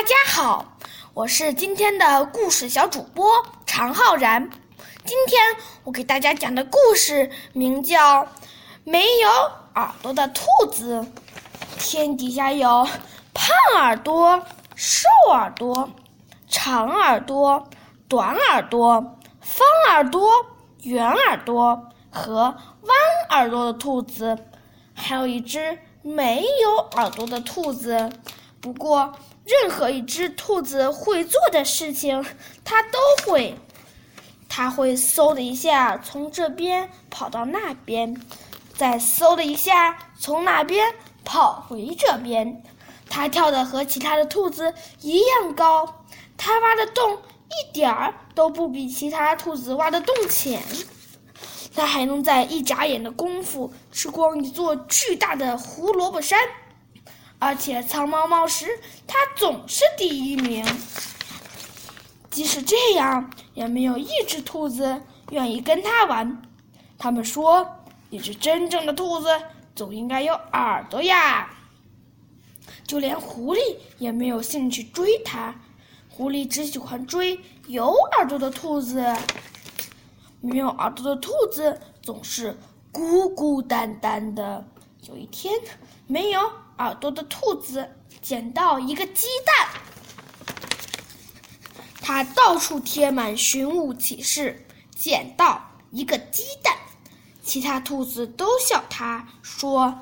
大家好，我是今天的故事小主播常浩然。今天我给大家讲的故事名叫《没有耳朵的兔子》。天底下有胖耳朵、瘦耳朵、长耳朵、短耳朵、方耳朵、圆耳朵和弯耳朵的兔子，还有一只没有耳朵的兔子。不过，任何一只兔子会做的事情，它都会。它会嗖的一下从这边跑到那边，再嗖的一下从那边跑回这边。它跳的和其他的兔子一样高，它挖的洞一点儿都不比其他兔子挖的洞浅。它还能在一眨眼的功夫吃光一座巨大的胡萝卜山。而且藏猫猫时，它总是第一名。即使这样，也没有一只兔子愿意跟它玩。他们说，一只真正的兔子总应该有耳朵呀。就连狐狸也没有兴趣追它，狐狸只喜欢追有耳朵的兔子。没有耳朵的兔子总是孤孤单单的。有一天，没有。耳朵的兔子捡到一个鸡蛋，它到处贴满寻物启事。捡到一个鸡蛋，其他兔子都笑他，说：“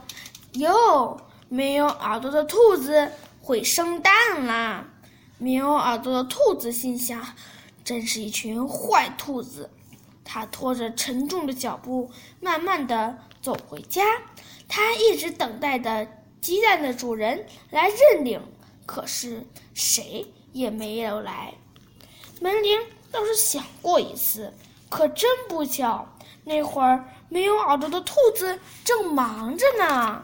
哟，没有耳朵的兔子会生蛋啦！”没有耳朵的兔子心想：“真是一群坏兔子。”他拖着沉重的脚步，慢慢的走回家。他一直等待的。鸡蛋的主人来认领，可是谁也没有来。门铃倒是响过一次，可真不巧，那会儿没有耳朵的兔子正忙着呢。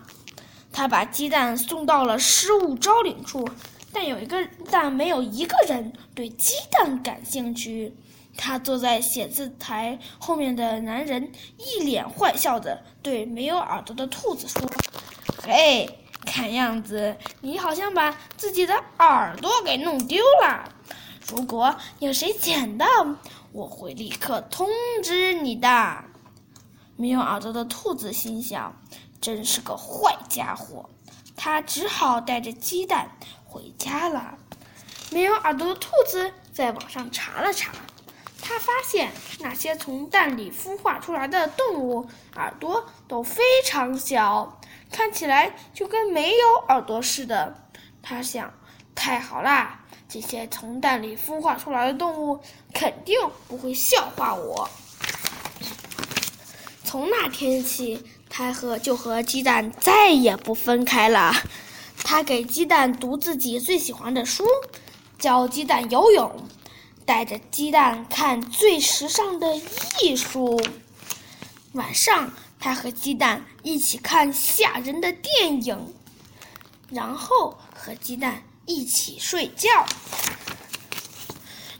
他把鸡蛋送到了失物招领处，但有一个但没有一个人对鸡蛋感兴趣。他坐在写字台后面的男人一脸坏笑的对没有耳朵的兔子说：“嘿。”看样子，你好像把自己的耳朵给弄丢了。如果有谁捡到，我会立刻通知你的。没有耳朵的兔子心想：“真是个坏家伙。”他只好带着鸡蛋回家了。没有耳朵的兔子在网上查了查，他发现那些从蛋里孵化出来的动物耳朵都非常小。看起来就跟没有耳朵似的，他想，太好啦！这些从蛋里孵化出来的动物肯定不会笑话我。从那天起，他和就和鸡蛋再也不分开了。他给鸡蛋读自己最喜欢的书，教鸡蛋游泳，带着鸡蛋看最时尚的艺术。晚上。他和鸡蛋一起看吓人的电影，然后和鸡蛋一起睡觉。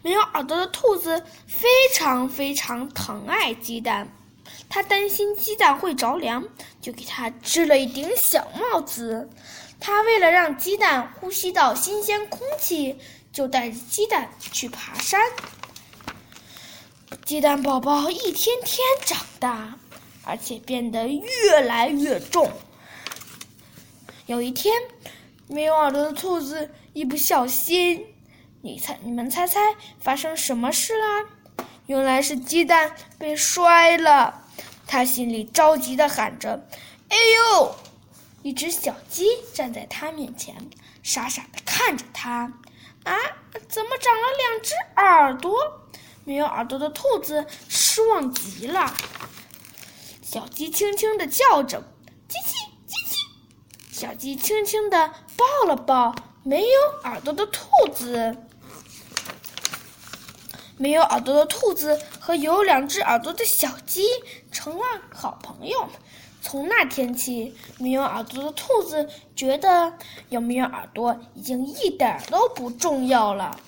没有耳朵的兔子非常非常疼爱鸡蛋，他担心鸡蛋会着凉，就给它织了一顶小帽子。他为了让鸡蛋呼吸到新鲜空气，就带着鸡蛋去爬山。鸡蛋宝宝一天天长大。而且变得越来越重。有一天，没有耳朵的兔子一不小心，你猜，你们猜猜发生什么事啦？原来是鸡蛋被摔了。他心里着急的喊着：“哎呦！”一只小鸡站在他面前，傻傻的看着他。啊，怎么长了两只耳朵？没有耳朵的兔子失望极了。小鸡轻轻地叫着：“叽叽叽叽。”小鸡轻轻地抱了抱没有耳朵的兔子。没有耳朵的兔子和有两只耳朵的小鸡成了好朋友。从那天起，没有耳朵的兔子觉得有没有耳朵已经一点都不重要了。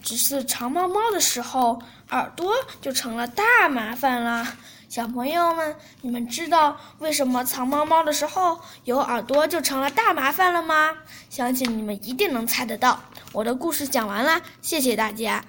只是长毛猫的时候，耳朵就成了大麻烦了。小朋友们，你们知道为什么藏猫猫的时候有耳朵就成了大麻烦了吗？相信你们一定能猜得到。我的故事讲完了，谢谢大家。